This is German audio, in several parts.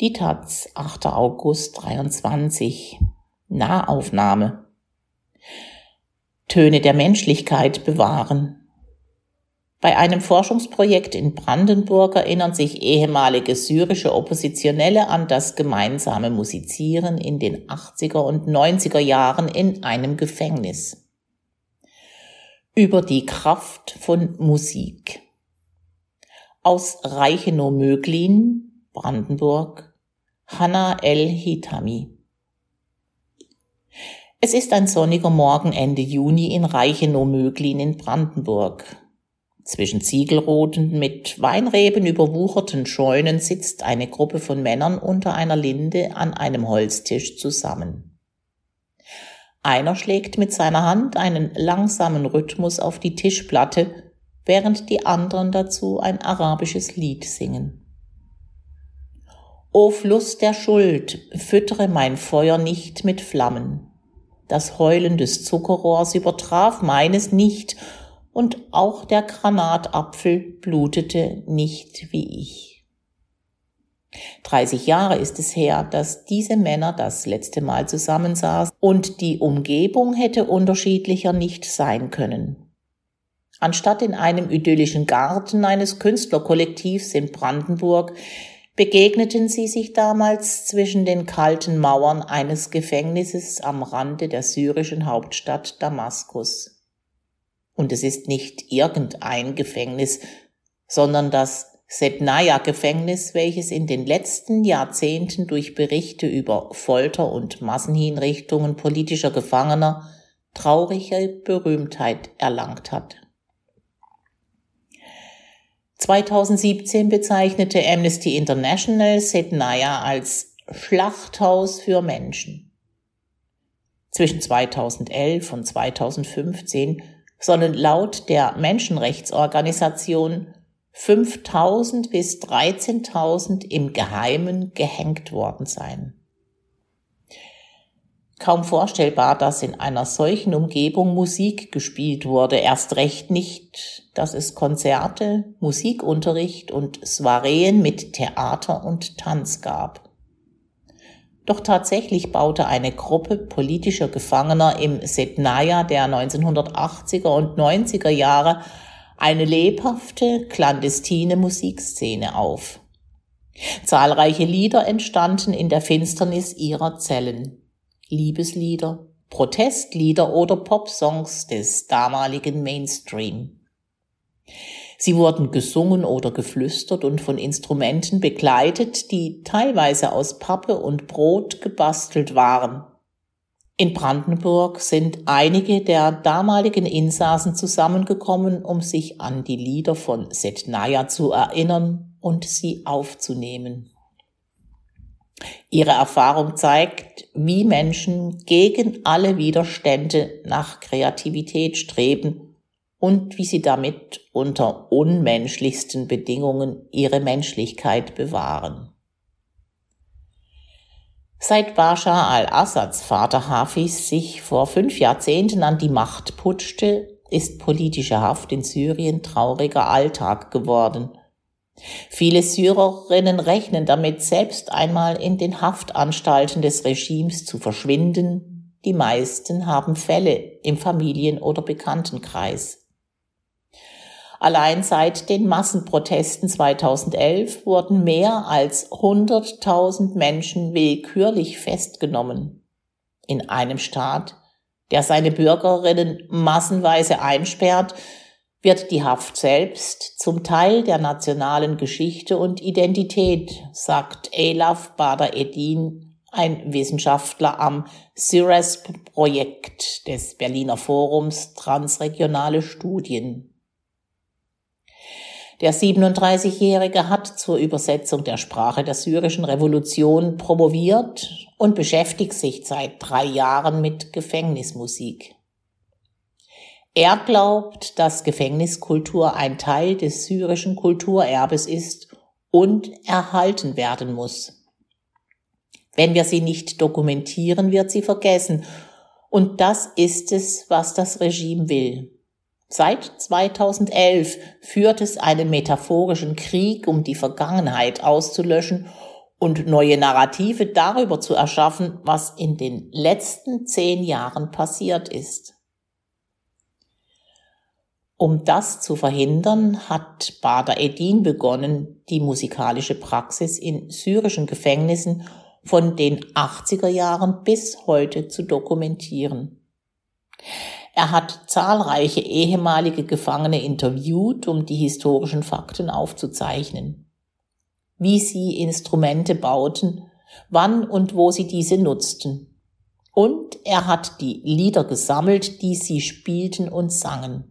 Die Taz, 8. August 23. Nahaufnahme. Töne der Menschlichkeit bewahren. Bei einem Forschungsprojekt in Brandenburg erinnern sich ehemalige syrische Oppositionelle an das gemeinsame Musizieren in den 80er und 90er Jahren in einem Gefängnis. Über die Kraft von Musik. Aus Reichenau-Möglin, Brandenburg, Hanna El-Hitami. Es ist ein sonniger Morgen Ende Juni in Reichenau-Möglin in Brandenburg. Zwischen Ziegelroten mit Weinreben überwucherten Scheunen sitzt eine Gruppe von Männern unter einer Linde an einem Holztisch zusammen. Einer schlägt mit seiner Hand einen langsamen Rhythmus auf die Tischplatte, während die anderen dazu ein arabisches Lied singen. O Fluss der Schuld, füttere mein Feuer nicht mit Flammen. Das Heulen des Zuckerrohrs übertraf meines nicht, und auch der Granatapfel blutete nicht wie ich. 30 Jahre ist es her, dass diese Männer das letzte Mal zusammensaßen und die Umgebung hätte unterschiedlicher nicht sein können. Anstatt in einem idyllischen Garten eines Künstlerkollektivs in Brandenburg begegneten sie sich damals zwischen den kalten Mauern eines Gefängnisses am Rande der syrischen Hauptstadt Damaskus. Und es ist nicht irgendein Gefängnis, sondern das Sednaya-Gefängnis, welches in den letzten Jahrzehnten durch Berichte über Folter und Massenhinrichtungen politischer Gefangener traurige Berühmtheit erlangt hat. 2017 bezeichnete Amnesty International Sednaya als Schlachthaus für Menschen. Zwischen 2011 und 2015 sollen laut der Menschenrechtsorganisation 5000 bis 13.000 im Geheimen gehängt worden sein. Kaum vorstellbar, dass in einer solchen Umgebung Musik gespielt wurde, erst recht nicht, dass es Konzerte, Musikunterricht und Soireen mit Theater und Tanz gab. Doch tatsächlich baute eine Gruppe politischer Gefangener im Setnaya der 1980er und 90er Jahre eine lebhafte, clandestine Musikszene auf. Zahlreiche Lieder entstanden in der Finsternis ihrer Zellen. Liebeslieder, Protestlieder oder Popsongs des damaligen Mainstream. Sie wurden gesungen oder geflüstert und von Instrumenten begleitet, die teilweise aus Pappe und Brot gebastelt waren. In Brandenburg sind einige der damaligen Insassen zusammengekommen, um sich an die Lieder von Setnaya zu erinnern und sie aufzunehmen. Ihre Erfahrung zeigt, wie Menschen gegen alle Widerstände nach Kreativität streben und wie sie damit unter unmenschlichsten Bedingungen ihre Menschlichkeit bewahren. Seit Bashar al-Assads Vater Hafiz sich vor fünf Jahrzehnten an die Macht putschte, ist politische Haft in Syrien trauriger Alltag geworden – Viele Syrerinnen rechnen damit, selbst einmal in den Haftanstalten des Regimes zu verschwinden. Die meisten haben Fälle im Familien- oder Bekanntenkreis. Allein seit den Massenprotesten 2011 wurden mehr als 100.000 Menschen willkürlich festgenommen. In einem Staat, der seine Bürgerinnen massenweise einsperrt, wird die Haft selbst zum Teil der nationalen Geschichte und Identität, sagt Elaf Bader-Edin, ein Wissenschaftler am CIRES-Projekt des Berliner Forums Transregionale Studien. Der 37-Jährige hat zur Übersetzung der Sprache der syrischen Revolution promoviert und beschäftigt sich seit drei Jahren mit Gefängnismusik. Er glaubt, dass Gefängniskultur ein Teil des syrischen Kulturerbes ist und erhalten werden muss. Wenn wir sie nicht dokumentieren, wird sie vergessen. Und das ist es, was das Regime will. Seit 2011 führt es einen metaphorischen Krieg, um die Vergangenheit auszulöschen und neue Narrative darüber zu erschaffen, was in den letzten zehn Jahren passiert ist. Um das zu verhindern, hat Bader Edin begonnen, die musikalische Praxis in syrischen Gefängnissen von den 80er Jahren bis heute zu dokumentieren. Er hat zahlreiche ehemalige Gefangene interviewt, um die historischen Fakten aufzuzeichnen. Wie sie Instrumente bauten, wann und wo sie diese nutzten. Und er hat die Lieder gesammelt, die sie spielten und sangen.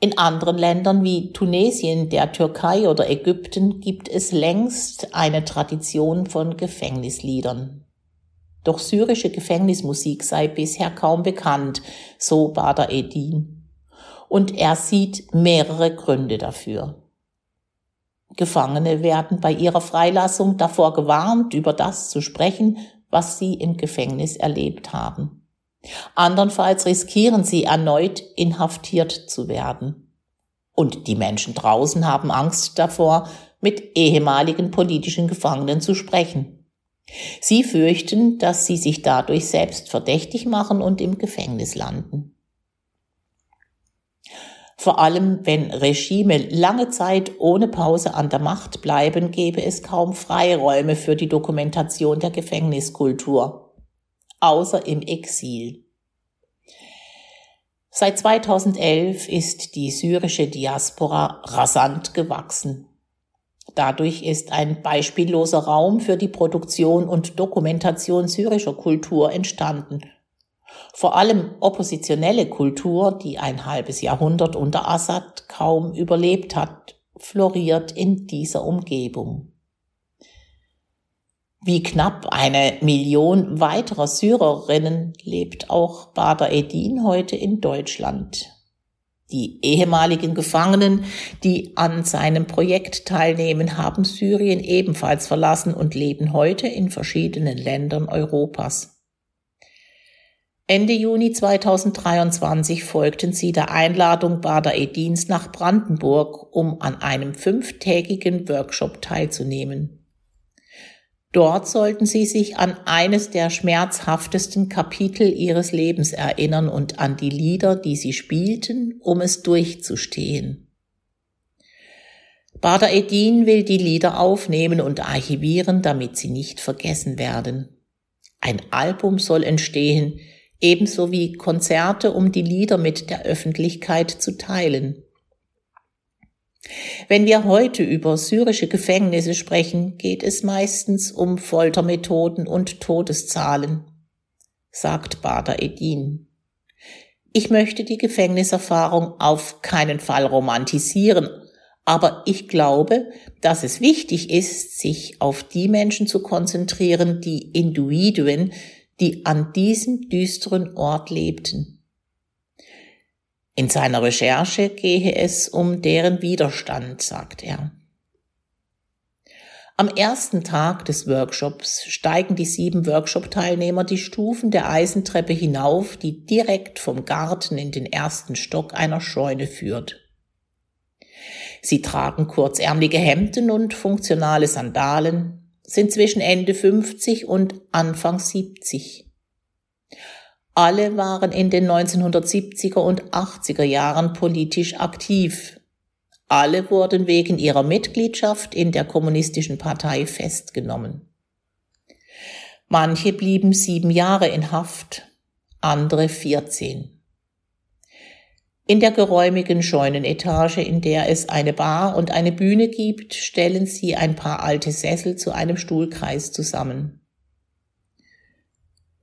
In anderen Ländern wie Tunesien, der Türkei oder Ägypten gibt es längst eine Tradition von Gefängnisliedern. Doch syrische Gefängnismusik sei bisher kaum bekannt, so Bader Edin. Und er sieht mehrere Gründe dafür. Gefangene werden bei ihrer Freilassung davor gewarnt, über das zu sprechen, was sie im Gefängnis erlebt haben. Andernfalls riskieren sie erneut inhaftiert zu werden. Und die Menschen draußen haben Angst davor, mit ehemaligen politischen Gefangenen zu sprechen. Sie fürchten, dass sie sich dadurch selbst verdächtig machen und im Gefängnis landen. Vor allem, wenn Regime lange Zeit ohne Pause an der Macht bleiben, gäbe es kaum Freiräume für die Dokumentation der Gefängniskultur außer im Exil. Seit 2011 ist die syrische Diaspora rasant gewachsen. Dadurch ist ein beispielloser Raum für die Produktion und Dokumentation syrischer Kultur entstanden. Vor allem oppositionelle Kultur, die ein halbes Jahrhundert unter Assad kaum überlebt hat, floriert in dieser Umgebung. Wie knapp eine Million weiterer Syrerinnen lebt auch Bader Edin heute in Deutschland. Die ehemaligen Gefangenen, die an seinem Projekt teilnehmen, haben Syrien ebenfalls verlassen und leben heute in verschiedenen Ländern Europas. Ende Juni 2023 folgten sie der Einladung Bader Edins nach Brandenburg, um an einem fünftägigen Workshop teilzunehmen. Dort sollten sie sich an eines der schmerzhaftesten Kapitel ihres Lebens erinnern und an die Lieder, die sie spielten, um es durchzustehen. Bader Edin will die Lieder aufnehmen und archivieren, damit sie nicht vergessen werden. Ein Album soll entstehen, ebenso wie Konzerte, um die Lieder mit der Öffentlichkeit zu teilen. Wenn wir heute über syrische Gefängnisse sprechen, geht es meistens um Foltermethoden und Todeszahlen, sagt Bader Edin. Ich möchte die Gefängniserfahrung auf keinen Fall romantisieren, aber ich glaube, dass es wichtig ist, sich auf die Menschen zu konzentrieren, die Individuen, die an diesem düsteren Ort lebten. In seiner Recherche gehe es um deren Widerstand, sagt er. Am ersten Tag des Workshops steigen die sieben Workshop-Teilnehmer die Stufen der Eisentreppe hinauf, die direkt vom Garten in den ersten Stock einer Scheune führt. Sie tragen kurzärmelige Hemden und funktionale Sandalen, sind zwischen Ende 50 und Anfang 70. Alle waren in den 1970er und 80er Jahren politisch aktiv. Alle wurden wegen ihrer Mitgliedschaft in der kommunistischen Partei festgenommen. Manche blieben sieben Jahre in Haft, andere 14. In der geräumigen Scheunenetage, in der es eine Bar und eine Bühne gibt, stellen sie ein paar alte Sessel zu einem Stuhlkreis zusammen.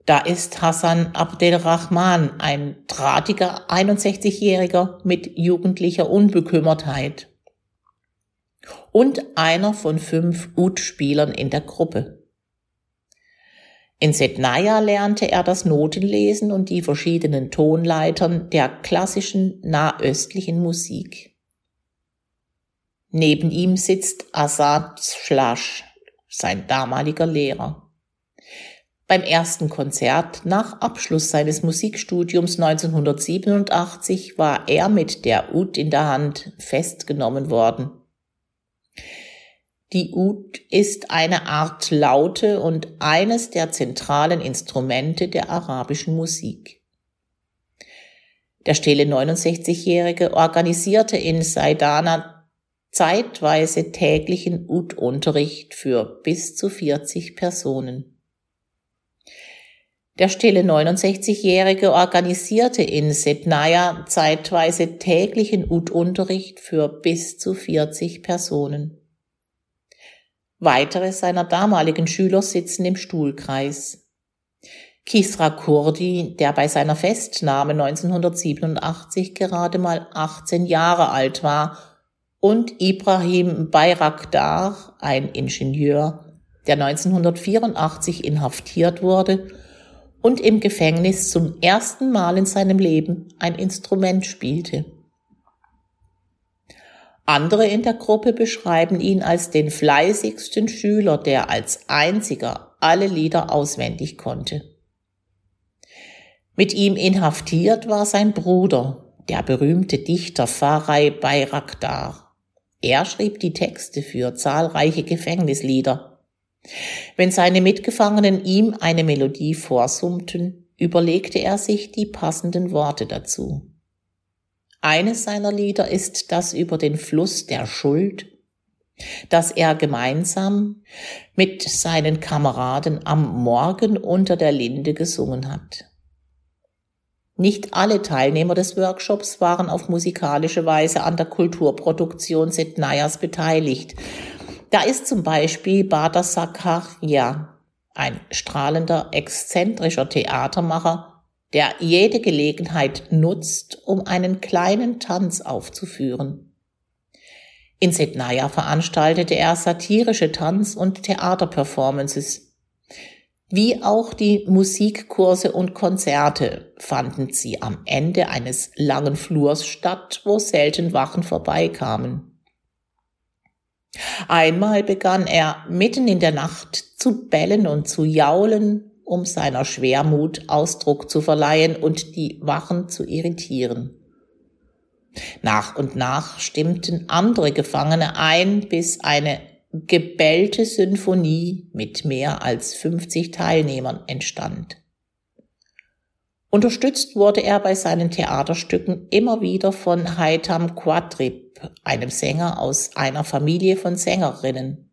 Da ist Hassan Abdelrahman, ein drahtiger 61-Jähriger mit jugendlicher Unbekümmertheit. Und einer von fünf Ud-Spielern in der Gruppe. In Sednaya lernte er das Notenlesen und die verschiedenen Tonleitern der klassischen nahöstlichen Musik. Neben ihm sitzt Assad Schlasch, sein damaliger Lehrer. Beim ersten Konzert nach Abschluss seines Musikstudiums 1987 war er mit der Ud in der Hand festgenommen worden. Die Ud ist eine Art Laute und eines der zentralen Instrumente der arabischen Musik. Der stille 69-Jährige organisierte in Saidana zeitweise täglichen Ud-Unterricht für bis zu 40 Personen. Der stille 69-Jährige organisierte in Setnaya zeitweise täglichen Ud-Unterricht für bis zu 40 Personen. Weitere seiner damaligen Schüler sitzen im Stuhlkreis. Kisra Kurdi, der bei seiner Festnahme 1987 gerade mal 18 Jahre alt war, und Ibrahim Bayraktar, ein Ingenieur, der 1984 inhaftiert wurde und im Gefängnis zum ersten Mal in seinem Leben ein Instrument spielte. Andere in der Gruppe beschreiben ihn als den fleißigsten Schüler, der als einziger alle Lieder auswendig konnte. Mit ihm inhaftiert war sein Bruder, der berühmte Dichter Farai Bayraktar. Er schrieb die Texte für zahlreiche Gefängnislieder. Wenn seine Mitgefangenen ihm eine Melodie vorsummten, überlegte er sich die passenden Worte dazu. Eines seiner Lieder ist das über den Fluss der Schuld, das er gemeinsam mit seinen Kameraden am Morgen unter der Linde gesungen hat. Nicht alle Teilnehmer des Workshops waren auf musikalische Weise an der Kulturproduktion Setnayas beteiligt. Da ist zum Beispiel Bader Sakarya, ein strahlender, exzentrischer Theatermacher, der jede Gelegenheit nutzt, um einen kleinen Tanz aufzuführen. In Setnaya veranstaltete er satirische Tanz- und Theaterperformances. Wie auch die Musikkurse und Konzerte fanden sie am Ende eines langen Flurs statt, wo selten Wachen vorbeikamen. Einmal begann er mitten in der Nacht zu bellen und zu jaulen, um seiner Schwermut Ausdruck zu verleihen und die Wachen zu irritieren. Nach und nach stimmten andere Gefangene ein, bis eine gebellte Symphonie mit mehr als 50 Teilnehmern entstand. Unterstützt wurde er bei seinen Theaterstücken immer wieder von Haitam Quadrib, einem Sänger aus einer Familie von Sängerinnen.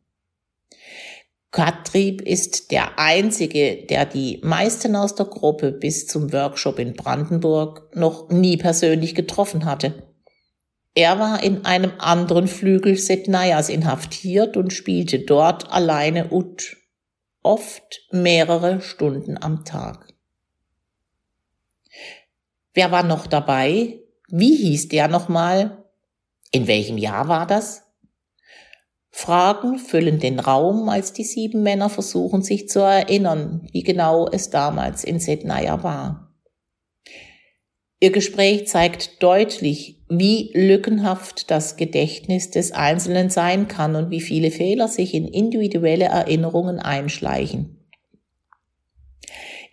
Katrib ist der einzige, der die meisten aus der Gruppe bis zum Workshop in Brandenburg noch nie persönlich getroffen hatte. Er war in einem anderen Flügel Setnayas inhaftiert und spielte dort alleine Ut, oft mehrere Stunden am Tag. Wer war noch dabei? Wie hieß der nochmal? In welchem Jahr war das? Fragen füllen den Raum, als die sieben Männer versuchen sich zu erinnern, wie genau es damals in Sednaya war. Ihr Gespräch zeigt deutlich, wie lückenhaft das Gedächtnis des Einzelnen sein kann und wie viele Fehler sich in individuelle Erinnerungen einschleichen.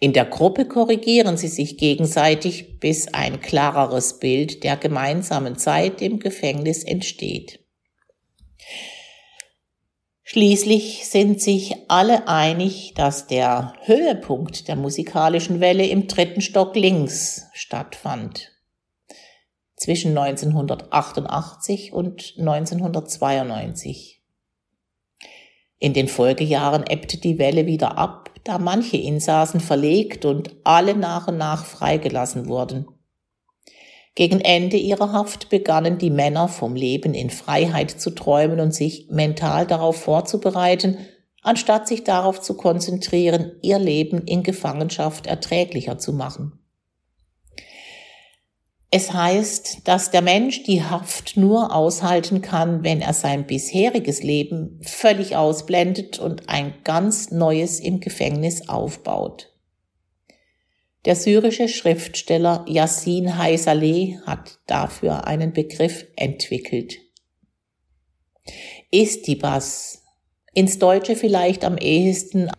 In der Gruppe korrigieren sie sich gegenseitig, bis ein klareres Bild der gemeinsamen Zeit im Gefängnis entsteht. Schließlich sind sich alle einig, dass der Höhepunkt der musikalischen Welle im dritten Stock links stattfand. Zwischen 1988 und 1992. In den Folgejahren ebbte die Welle wieder ab, da manche Insassen verlegt und alle nach und nach freigelassen wurden. Gegen Ende ihrer Haft begannen die Männer vom Leben in Freiheit zu träumen und sich mental darauf vorzubereiten, anstatt sich darauf zu konzentrieren, ihr Leben in Gefangenschaft erträglicher zu machen. Es heißt, dass der Mensch die Haft nur aushalten kann, wenn er sein bisheriges Leben völlig ausblendet und ein ganz neues im Gefängnis aufbaut. Der syrische Schriftsteller Yassin Haysaleh hat dafür einen Begriff entwickelt. Istibas, ins Deutsche vielleicht am ehesten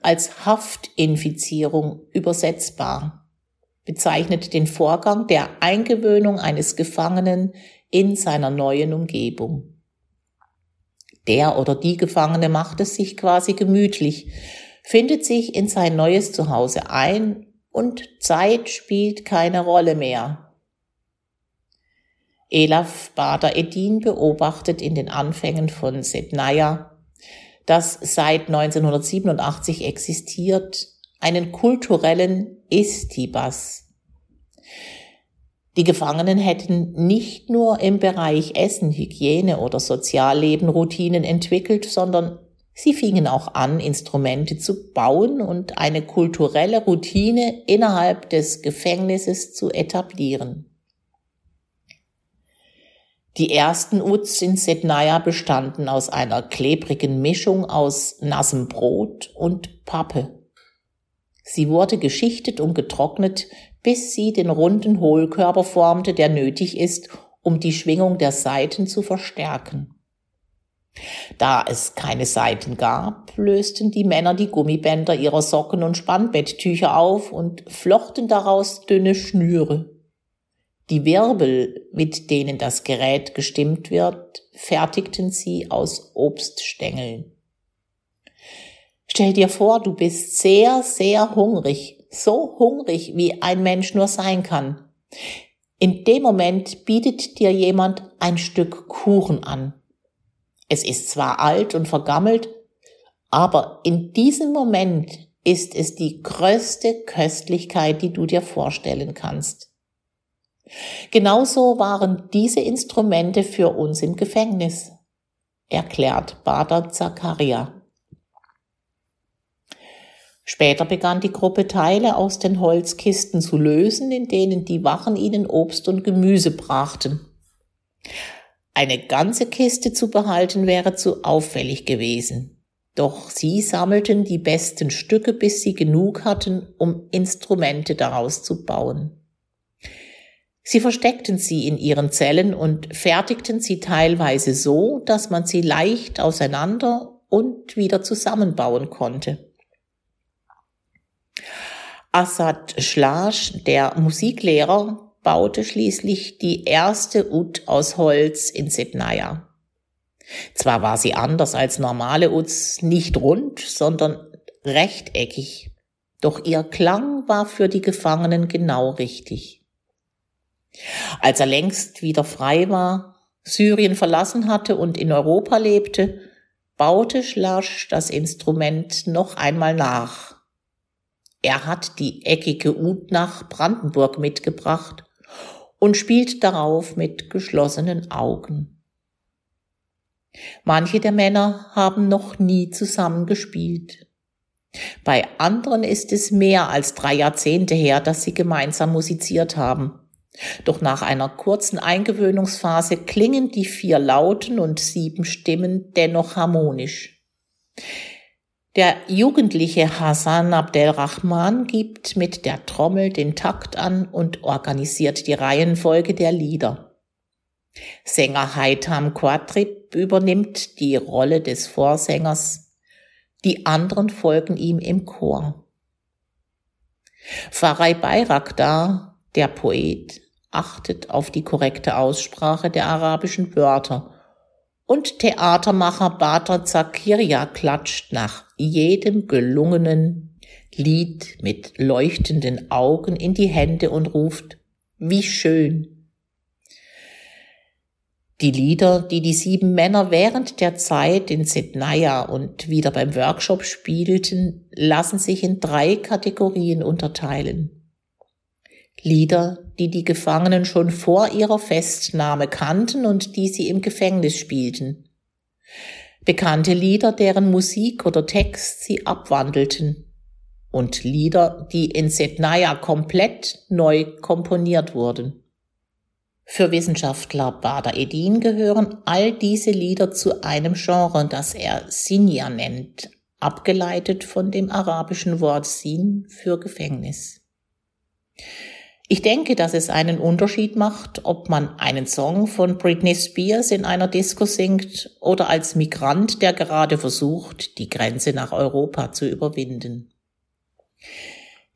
als Haftinfizierung übersetzbar, bezeichnet den Vorgang der Eingewöhnung eines Gefangenen in seiner neuen Umgebung. Der oder die Gefangene macht es sich quasi gemütlich, findet sich in sein neues Zuhause ein und Zeit spielt keine Rolle mehr. Elaf Bader-Edin beobachtet in den Anfängen von Setnaya, das seit 1987 existiert, einen kulturellen Istibas. Die Gefangenen hätten nicht nur im Bereich Essen, Hygiene oder Sozialleben Routinen entwickelt, sondern sie fingen auch an, Instrumente zu bauen und eine kulturelle Routine innerhalb des Gefängnisses zu etablieren. Die ersten Uts in Setnaya bestanden aus einer klebrigen Mischung aus nassem Brot und Pappe. Sie wurde geschichtet und getrocknet, bis sie den runden Hohlkörper formte, der nötig ist, um die Schwingung der Saiten zu verstärken. Da es keine Saiten gab, lösten die Männer die Gummibänder ihrer Socken und Spannbetttücher auf und flochten daraus dünne Schnüre. Die Wirbel, mit denen das Gerät gestimmt wird, fertigten sie aus Obststängeln. Stell dir vor, du bist sehr, sehr hungrig, so hungrig, wie ein Mensch nur sein kann. In dem Moment bietet dir jemand ein Stück Kuchen an. Es ist zwar alt und vergammelt, aber in diesem Moment ist es die größte Köstlichkeit, die du dir vorstellen kannst. Genauso waren diese Instrumente für uns im Gefängnis, erklärt Bader Zakaria. Später begann die Gruppe Teile aus den Holzkisten zu lösen, in denen die Wachen ihnen Obst und Gemüse brachten. Eine ganze Kiste zu behalten wäre zu auffällig gewesen. Doch sie sammelten die besten Stücke, bis sie genug hatten, um Instrumente daraus zu bauen. Sie versteckten sie in ihren Zellen und fertigten sie teilweise so, dass man sie leicht auseinander und wieder zusammenbauen konnte. Assad Schlasch, der Musiklehrer, baute schließlich die erste Ut aus Holz in Sednaya. Zwar war sie anders als normale Uts, nicht rund, sondern rechteckig, doch ihr Klang war für die Gefangenen genau richtig. Als er längst wieder frei war, Syrien verlassen hatte und in Europa lebte, baute Schlasch das Instrument noch einmal nach. Er hat die eckige Ut nach Brandenburg mitgebracht und spielt darauf mit geschlossenen Augen. Manche der Männer haben noch nie zusammen gespielt. Bei anderen ist es mehr als drei Jahrzehnte her, dass sie gemeinsam musiziert haben. Doch nach einer kurzen Eingewöhnungsphase klingen die vier Lauten und sieben Stimmen dennoch harmonisch. Der jugendliche Hassan Abdelrahman gibt mit der Trommel den Takt an und organisiert die Reihenfolge der Lieder. Sänger Haitam Quatrib übernimmt die Rolle des Vorsängers. Die anderen folgen ihm im Chor. Farai Bayraktar, der Poet, achtet auf die korrekte Aussprache der arabischen Wörter. Und Theatermacher Bata Zakaria klatscht nach jedem gelungenen Lied mit leuchtenden Augen in die Hände und ruft, wie schön. Die Lieder, die die sieben Männer während der Zeit in Sednaya und wieder beim Workshop spielten, lassen sich in drei Kategorien unterteilen. Lieder, die die Gefangenen schon vor ihrer Festnahme kannten und die sie im Gefängnis spielten. Bekannte Lieder, deren Musik oder Text sie abwandelten. Und Lieder, die in Setnaya komplett neu komponiert wurden. Für Wissenschaftler Bader Edin gehören all diese Lieder zu einem Genre, das er Sinja nennt, abgeleitet von dem arabischen Wort Sin für Gefängnis. Ich denke, dass es einen Unterschied macht, ob man einen Song von Britney Spears in einer Disco singt oder als Migrant, der gerade versucht, die Grenze nach Europa zu überwinden.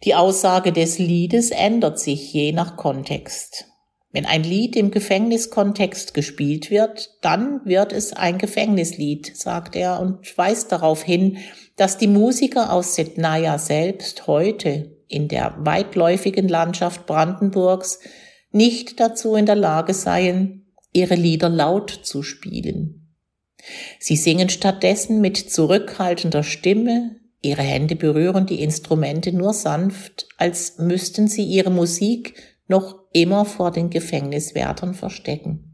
Die Aussage des Liedes ändert sich je nach Kontext. Wenn ein Lied im Gefängniskontext gespielt wird, dann wird es ein Gefängnislied, sagt er und weist darauf hin, dass die Musiker aus Setnaya selbst heute in der weitläufigen Landschaft Brandenburgs nicht dazu in der Lage seien, ihre Lieder laut zu spielen. Sie singen stattdessen mit zurückhaltender Stimme, ihre Hände berühren die Instrumente nur sanft, als müssten sie ihre Musik noch immer vor den Gefängniswärtern verstecken.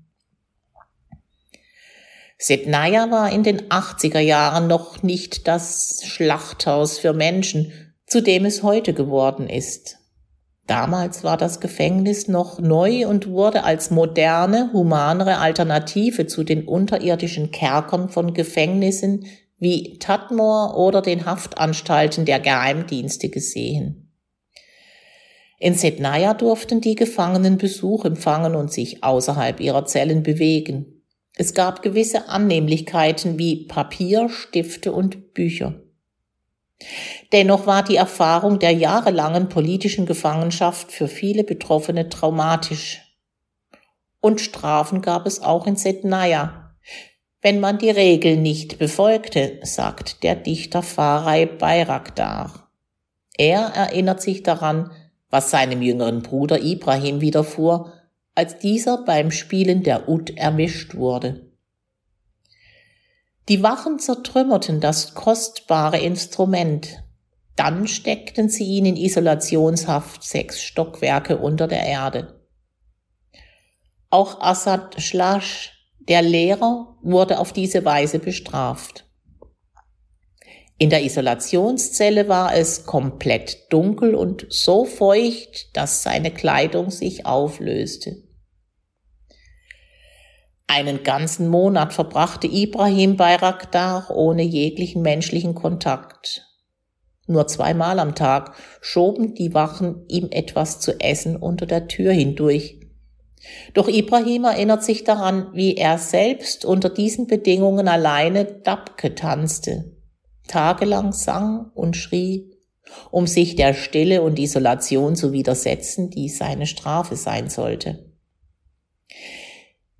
Setnaya war in den 80er Jahren noch nicht das Schlachthaus für Menschen, zu dem es heute geworden ist. Damals war das Gefängnis noch neu und wurde als moderne, humanere Alternative zu den unterirdischen Kerkern von Gefängnissen wie Tadmor oder den Haftanstalten der Geheimdienste gesehen. In Setnaya durften die Gefangenen Besuch empfangen und sich außerhalb ihrer Zellen bewegen. Es gab gewisse Annehmlichkeiten wie Papier, Stifte und Bücher. Dennoch war die Erfahrung der jahrelangen politischen Gefangenschaft für viele Betroffene traumatisch. Und Strafen gab es auch in Setnaya. Wenn man die Regeln nicht befolgte, sagt der Dichter Farai Bayraktar. Er erinnert sich daran, was seinem jüngeren Bruder Ibrahim widerfuhr, als dieser beim Spielen der Ud erwischt wurde. Die Wachen zertrümmerten das kostbare Instrument. Dann steckten sie ihn in Isolationshaft sechs Stockwerke unter der Erde. Auch Assad Schlasch, der Lehrer, wurde auf diese Weise bestraft. In der Isolationszelle war es komplett dunkel und so feucht, dass seine Kleidung sich auflöste. Einen ganzen Monat verbrachte Ibrahim Bayraktar ohne jeglichen menschlichen Kontakt. Nur zweimal am Tag schoben die Wachen ihm etwas zu essen unter der Tür hindurch. Doch Ibrahim erinnert sich daran, wie er selbst unter diesen Bedingungen alleine Dabke tanzte, tagelang sang und schrie, um sich der Stille und Isolation zu widersetzen, die seine Strafe sein sollte.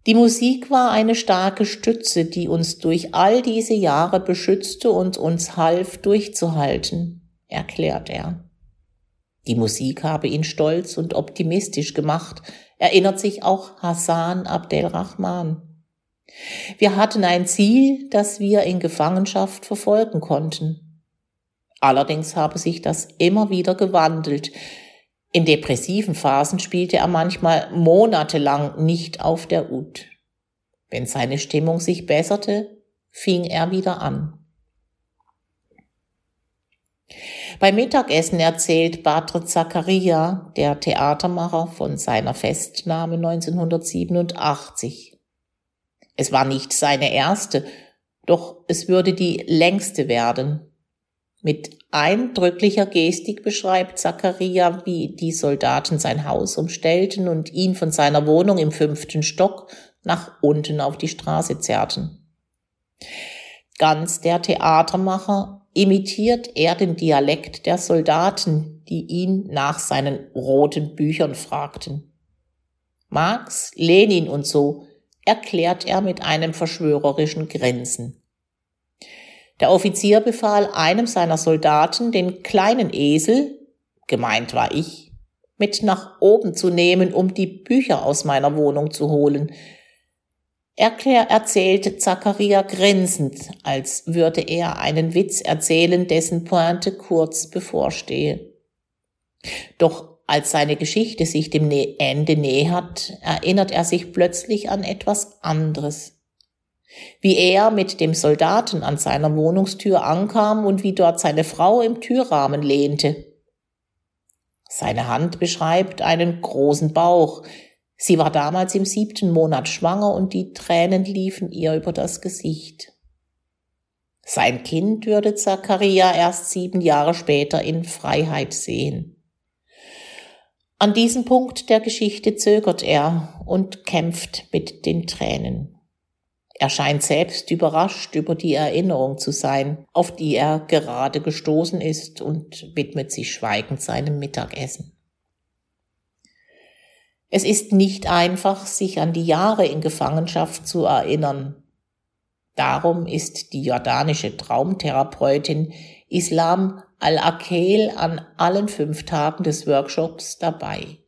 Die Musik war eine starke Stütze, die uns durch all diese Jahre beschützte und uns half durchzuhalten, erklärt er. Die Musik habe ihn stolz und optimistisch gemacht, erinnert sich auch Hassan Abdelrahman. Wir hatten ein Ziel, das wir in Gefangenschaft verfolgen konnten. Allerdings habe sich das immer wieder gewandelt, in depressiven Phasen spielte er manchmal monatelang nicht auf der Ut. Wenn seine Stimmung sich besserte, fing er wieder an. Beim Mittagessen erzählt Batre Zakaria, der Theatermacher, von seiner Festnahme 1987. Es war nicht seine erste, doch es würde die längste werden. Mit eindrücklicher Gestik beschreibt Zachariah, wie die Soldaten sein Haus umstellten und ihn von seiner Wohnung im fünften Stock nach unten auf die Straße zerrten. Ganz der Theatermacher imitiert er den Dialekt der Soldaten, die ihn nach seinen roten Büchern fragten. Marx, Lenin und so erklärt er mit einem verschwörerischen Grinsen. Der Offizier befahl einem seiner Soldaten, den kleinen Esel, gemeint war ich, mit nach oben zu nehmen, um die Bücher aus meiner Wohnung zu holen. Erklär erzählte Zachariah grinsend, als würde er einen Witz erzählen, dessen Pointe kurz bevorstehe. Doch als seine Geschichte sich dem Ende nähert, erinnert er sich plötzlich an etwas anderes wie er mit dem Soldaten an seiner Wohnungstür ankam und wie dort seine Frau im Türrahmen lehnte. Seine Hand beschreibt einen großen Bauch. Sie war damals im siebten Monat schwanger und die Tränen liefen ihr über das Gesicht. Sein Kind würde Zachariah erst sieben Jahre später in Freiheit sehen. An diesem Punkt der Geschichte zögert er und kämpft mit den Tränen. Er scheint selbst überrascht über die Erinnerung zu sein, auf die er gerade gestoßen ist und widmet sich schweigend seinem Mittagessen. Es ist nicht einfach, sich an die Jahre in Gefangenschaft zu erinnern. Darum ist die jordanische Traumtherapeutin Islam al-Akel an allen fünf Tagen des Workshops dabei.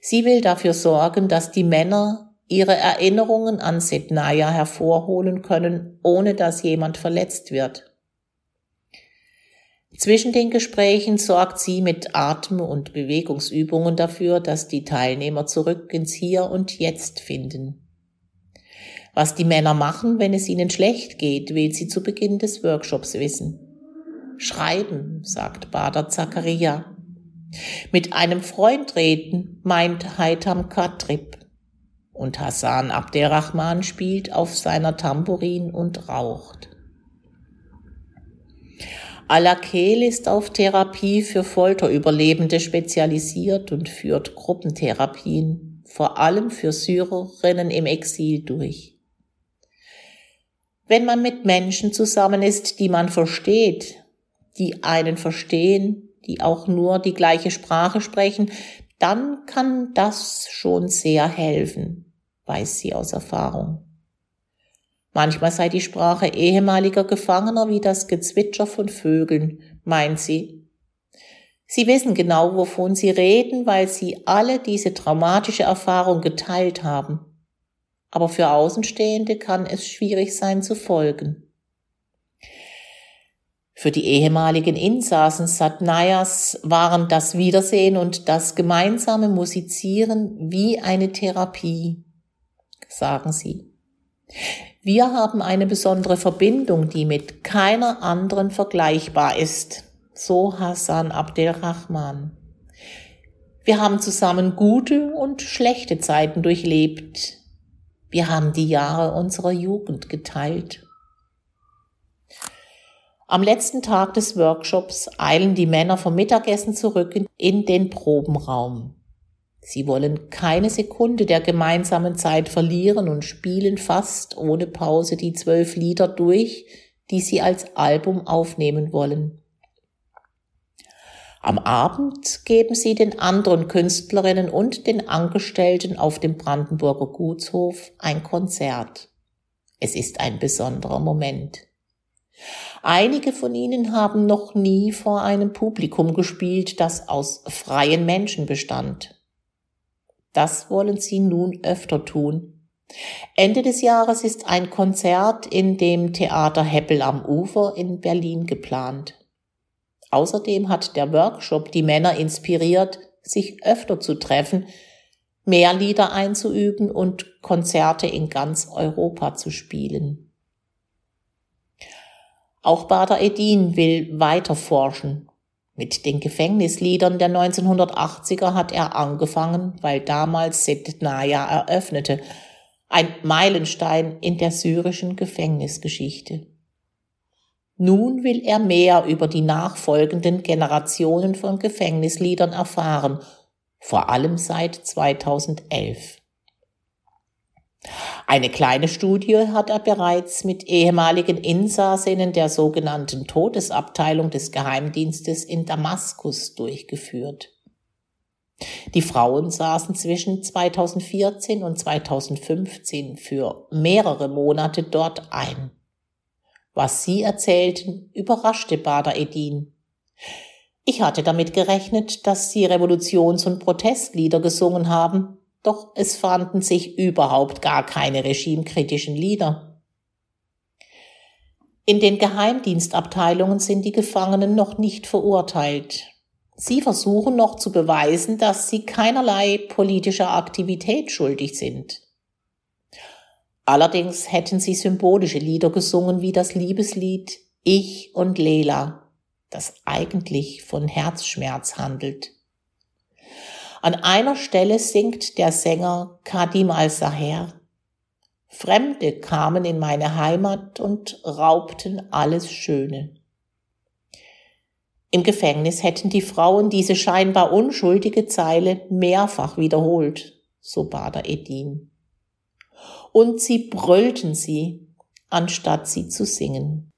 Sie will dafür sorgen, dass die Männer ihre Erinnerungen an Sednaya hervorholen können, ohne dass jemand verletzt wird. Zwischen den Gesprächen sorgt sie mit Atem- und Bewegungsübungen dafür, dass die Teilnehmer zurück ins Hier und Jetzt finden. Was die Männer machen, wenn es ihnen schlecht geht, will sie zu Beginn des Workshops wissen. Schreiben, sagt Bader Zakaria. Mit einem Freund reden, meint Haitam Katrib. Und Hassan Abderrahman spielt auf seiner Tambourin und raucht. Alakel ist auf Therapie für Folterüberlebende spezialisiert und führt Gruppentherapien, vor allem für Syrerinnen im Exil durch. Wenn man mit Menschen zusammen ist, die man versteht, die einen verstehen, die auch nur die gleiche Sprache sprechen, dann kann das schon sehr helfen, weiß sie aus Erfahrung. Manchmal sei die Sprache ehemaliger Gefangener wie das Gezwitscher von Vögeln, meint sie. Sie wissen genau, wovon sie reden, weil sie alle diese traumatische Erfahrung geteilt haben. Aber für Außenstehende kann es schwierig sein zu folgen. Für die ehemaligen Insassen Satnayas waren das Wiedersehen und das gemeinsame Musizieren wie eine Therapie, sagen sie. Wir haben eine besondere Verbindung, die mit keiner anderen vergleichbar ist, so Hassan Abdelrahman. Wir haben zusammen gute und schlechte Zeiten durchlebt. Wir haben die Jahre unserer Jugend geteilt. Am letzten Tag des Workshops eilen die Männer vom Mittagessen zurück in den Probenraum. Sie wollen keine Sekunde der gemeinsamen Zeit verlieren und spielen fast ohne Pause die zwölf Lieder durch, die sie als Album aufnehmen wollen. Am Abend geben sie den anderen Künstlerinnen und den Angestellten auf dem Brandenburger Gutshof ein Konzert. Es ist ein besonderer Moment. Einige von ihnen haben noch nie vor einem Publikum gespielt, das aus freien Menschen bestand. Das wollen sie nun öfter tun. Ende des Jahres ist ein Konzert in dem Theater Heppel am Ufer in Berlin geplant. Außerdem hat der Workshop die Männer inspiriert, sich öfter zu treffen, mehr Lieder einzuüben und Konzerte in ganz Europa zu spielen. Auch Bader Edin will weiter forschen mit den Gefängnisliedern der 1980er hat er angefangen, weil damals Sednaya eröffnete, ein Meilenstein in der syrischen Gefängnisgeschichte. Nun will er mehr über die nachfolgenden Generationen von Gefängnisliedern erfahren, vor allem seit 2011. Eine kleine Studie hat er bereits mit ehemaligen Insassinnen der sogenannten Todesabteilung des Geheimdienstes in Damaskus durchgeführt. Die Frauen saßen zwischen 2014 und 2015 für mehrere Monate dort ein. Was sie erzählten, überraschte Bader Edin. Ich hatte damit gerechnet, dass sie Revolutions- und Protestlieder gesungen haben, doch es fanden sich überhaupt gar keine regimekritischen Lieder. In den Geheimdienstabteilungen sind die Gefangenen noch nicht verurteilt. Sie versuchen noch zu beweisen, dass sie keinerlei politischer Aktivität schuldig sind. Allerdings hätten sie symbolische Lieder gesungen wie das Liebeslied Ich und Lela, das eigentlich von Herzschmerz handelt. An einer Stelle singt der Sänger Kadim al-Saher. Fremde kamen in meine Heimat und raubten alles Schöne. Im Gefängnis hätten die Frauen diese scheinbar unschuldige Zeile mehrfach wiederholt, so Bader Edin. Und sie brüllten sie, anstatt sie zu singen.